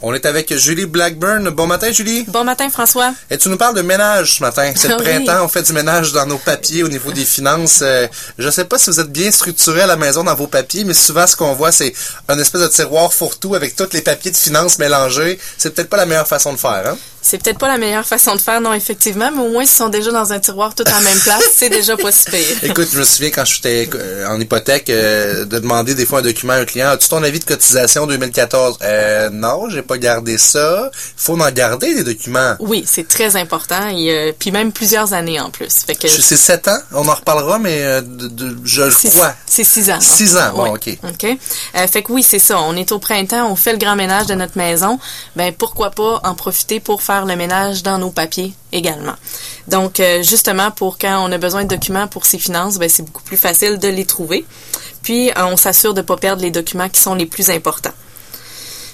On est avec Julie Blackburn. Bon matin, Julie. Bon matin, François. Et tu nous parles de ménage ce matin. C'est le Oui. printemps, on fait du ménage dans nos papiers au niveau des finances. Euh, je sais pas si vous êtes bien structuré à la maison dans vos papiers, mais souvent ce qu'on voit, c'est un espèce de tiroir fourre-tout avec tous les papiers de finances mélangés. C'est peut-être pas la meilleure façon de faire, hein? C'est peut-être pas la meilleure façon de faire, non, effectivement, mais au moins, s'ils sont déjà dans un tiroir tout en même place, c'est déjà pas si pire. Écoute, je me souviens quand j'étais euh, en hypothèque euh, de demander des fois un document à un client. As-tu ton avis de cotisation 2014? Euh, non, j'ai pas gardé ça. Faut en garder des documents. Oui, c'est très important, et euh, puis même plusieurs années en plus. Fait que Je- C'est sept ans, on en reparlera, mais euh, de- de- je le c'est crois. c'est six ans. Six ans, bon, Oui. ok. OK. Euh, fait que oui, c'est ça. On est au printemps, on fait le grand ménage de notre maison. Ben pourquoi pas en profiter pour faire le ménage dans nos papiers également. Donc euh, justement pour quand on a besoin de documents pour ses finances, ben c'est beaucoup plus facile de les trouver. Puis euh, on s'assure de pas perdre les documents qui sont les plus importants.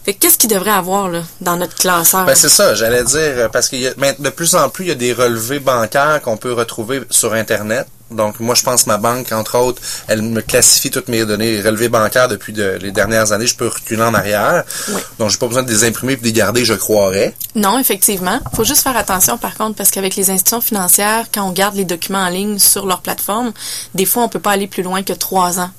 Fait que qu'est-ce qu'il devrait avoir là dans notre classeur? Ben c'est ça, j'allais dire, euh, parce que de plus en plus, il y a des relevés bancaires qu'on peut retrouver sur Internet. Donc, moi, je pense que ma banque, entre autres, elle me classifie toutes mes données relevés bancaires depuis de- les dernières années. Je peux reculer en arrière. Oui. Donc, j'ai pas besoin de les imprimer et de les garder, je croirais. Non, effectivement. faut juste faire attention, par contre, parce qu'avec les institutions financières, quand on garde les documents en ligne sur leur plateforme, des fois, on peut pas aller plus loin que trois ans.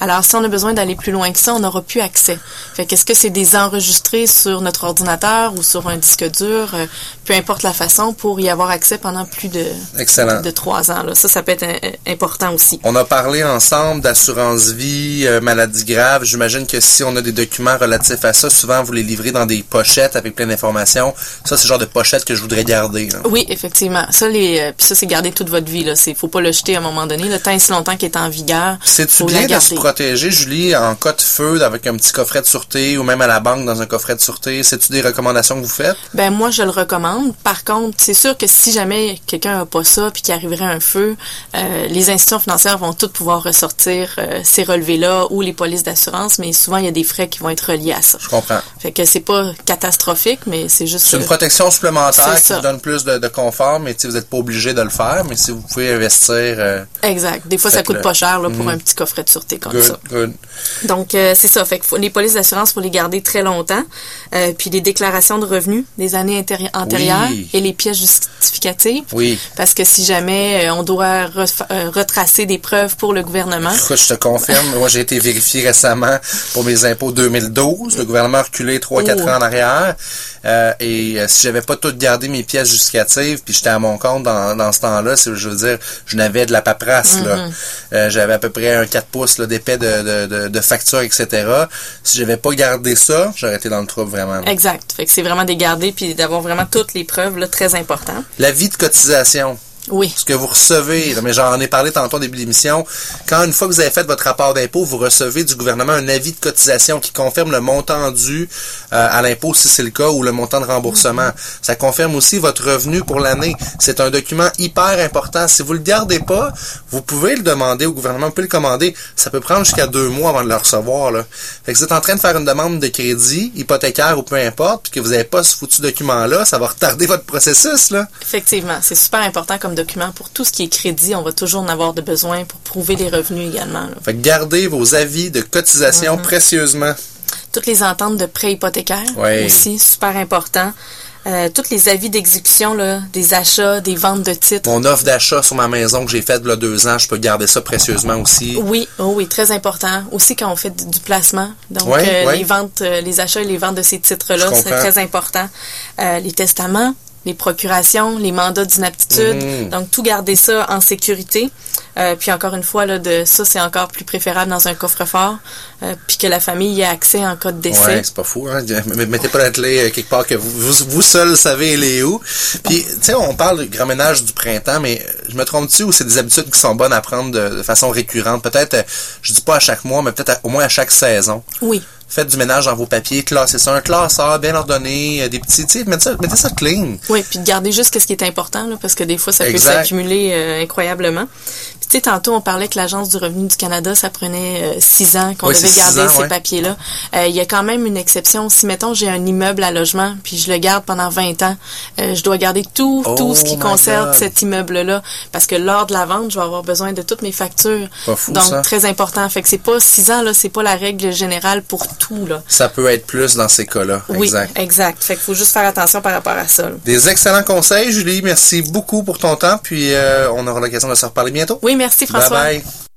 Alors, si on a besoin d'aller plus loin que ça, on n'aura plus accès. Fait qu'est-ce que c'est des enregistrés sur notre ordinateur ou sur un disque dur, euh, peu importe la façon, pour y avoir accès pendant plus de, Excellent. de trois ans. Là. Ça, ça peut être important aussi. On a parlé ensemble d'assurance vie, euh, maladie grave. J'imagine que si on a des documents relatifs à ça, souvent vous les livrez dans des pochettes avec plein d'informations. Ça, c'est le genre de pochette que je voudrais garder. là. Oui, effectivement. Ça, les, euh, puis ça, c'est garder toute votre vie. Là. C'est, faut pas le jeter à un moment donné. Le temps est si longtemps qu'il est en vigueur. C'est-tu bien de se protéger, Julie, en cas de feu, avec un petit coffret de sûreté ou même à la banque dans un coffret de sûreté? C'est-tu des recommandations que vous faites? Ben moi je le recommande. Par contre, c'est sûr que si jamais quelqu'un a pas ça puis qu'il arriverait un feu, euh, les institutions financières vont toutes pouvoir ressortir euh, ces relevés-là ou les polices d'assurance, mais souvent il y a des frais qui vont être reliés à ça. Je comprends. Fait que c'est pas catastrophique, mais c'est juste C'est une protection supplémentaire qui ça. vous donne plus de, de confort, mais vous n'êtes pas obligé de le faire. Mais si vous pouvez investir, euh, Exact. Des fois ça coûte pas cher là, pour un petit coffret de sûreté comme good, ça. good. Donc c'est ça. Fait que les polices d'assurance faut les garder très longtemps. Puis les déclarations de revenus des années antéri- antérieures Oui. et les pièces justificatives. Oui. Parce que si jamais euh, on doit euh, retracer des preuves pour le gouvernement, je te confirme, moi j'ai été vérifié récemment pour mes impôts 2012. Le gouvernement a reculé 3-4 Oh. ans en arrière. Euh, et si j'avais pas tout gardé mes pièces justificatives, puis j'étais à mon compte dans, dans ce temps-là, je veux dire, je n'avais de la paperasse. là. Mm-hmm. Euh, j'avais à peu près un 4 pouces d'épais de, de, de, de factures, etc. Si j'avais pas gardé ça, j'aurais été dans le trouble vraiment. exact. Fait que c'est vraiment de garder puis d'avoir vraiment toutes les là, très important. L'avis de cotisation. Oui. ce que vous recevez, mais j'en ai parlé tantôt au début de l'émission, quand une fois que vous avez fait votre rapport d'impôt, vous recevez du gouvernement un avis de cotisation qui confirme le montant dû euh, à l'impôt si c'est le cas ou le montant de remboursement. Ça confirme aussi votre revenu pour l'année. C'est un document hyper important. Si vous le gardez pas, vous pouvez le demander au gouvernement, vous pouvez le commander. Ça peut prendre jusqu'à deux mois avant de le recevoir. Là. Fait que vous êtes en train de faire une demande de crédit, hypothécaire ou peu importe, puis que vous n'avez pas ce foutu document-là, ça va retarder votre processus. Là. Effectivement, c'est super important comme document pour tout ce qui est crédit. On va toujours en avoir de besoin pour prouver les revenus également. là. Fait que gardez vos avis de cotisation Mm-hmm. précieusement. Toutes les ententes de prêt hypothécaire aussi, super important. Euh, tous les avis d'exécution des achats, des ventes de titres. Mon offre d'achat sur ma maison que j'ai faite il y a deux ans, je peux garder ça précieusement aussi. Oui, oh oui, très important. Aussi quand on fait du placement. Donc Ouais, euh, ouais. les ventes, euh, les achats et les ventes de ces titres-là, c'est très important. Euh, les testaments, les procurations, les mandats d'inaptitude. Mhm. Donc tout garder ça en sécurité. Euh, puis encore une fois, là, de ça, c'est encore plus préférable dans un coffre-fort. euh, puis que la famille y ait accès en cas de décès. Ouais, c'est pas fou, hein. Mettez pas la clé euh, quelque part que vous, vous, vous seul savez elle est où. Puis, tu sais, on parle de grand ménage du printemps, mais je me trompe-tu ou c'est des habitudes qui sont bonnes à prendre de, de façon récurrente? Peut-être, euh, je dis pas à chaque mois, mais peut-être au moins à chaque saison. Oui. Faites du ménage dans vos papiers, classez ça, un classeur bien ordonné, euh, des petits, tu sais, mettez ça, mettez ça clean. Oui, puis de garder juste ce qui est important, là, parce que des fois, ça peut s'accumuler euh, incroyablement. Tu sais, tantôt, on parlait que l'Agence du revenu du Canada, ça prenait euh, six ans qu'on Oui, devait garder ans, ces ouais. papiers-là. Euh, Il y a quand même une exception. Si, mettons, j'ai un immeuble à logement, puis je le garde pendant 20 ans, euh, je dois garder tout, Oh tout ce qui my concerne God. cet immeuble-là, parce que lors de la vente, je vais avoir besoin de toutes mes factures. Pas fou, Donc, ça. très important. Fait que c'est pas six ans, là, c'est pas la règle générale pour tout, là. Ça peut être plus dans ces cas-là. Oui, Exact. exact. Fait qu'il faut juste faire attention par rapport à ça. là. Des excellents conseils, Julie. Merci beaucoup pour ton temps. Puis euh, on aura l'occasion de se reparler bientôt. Oui, merci François.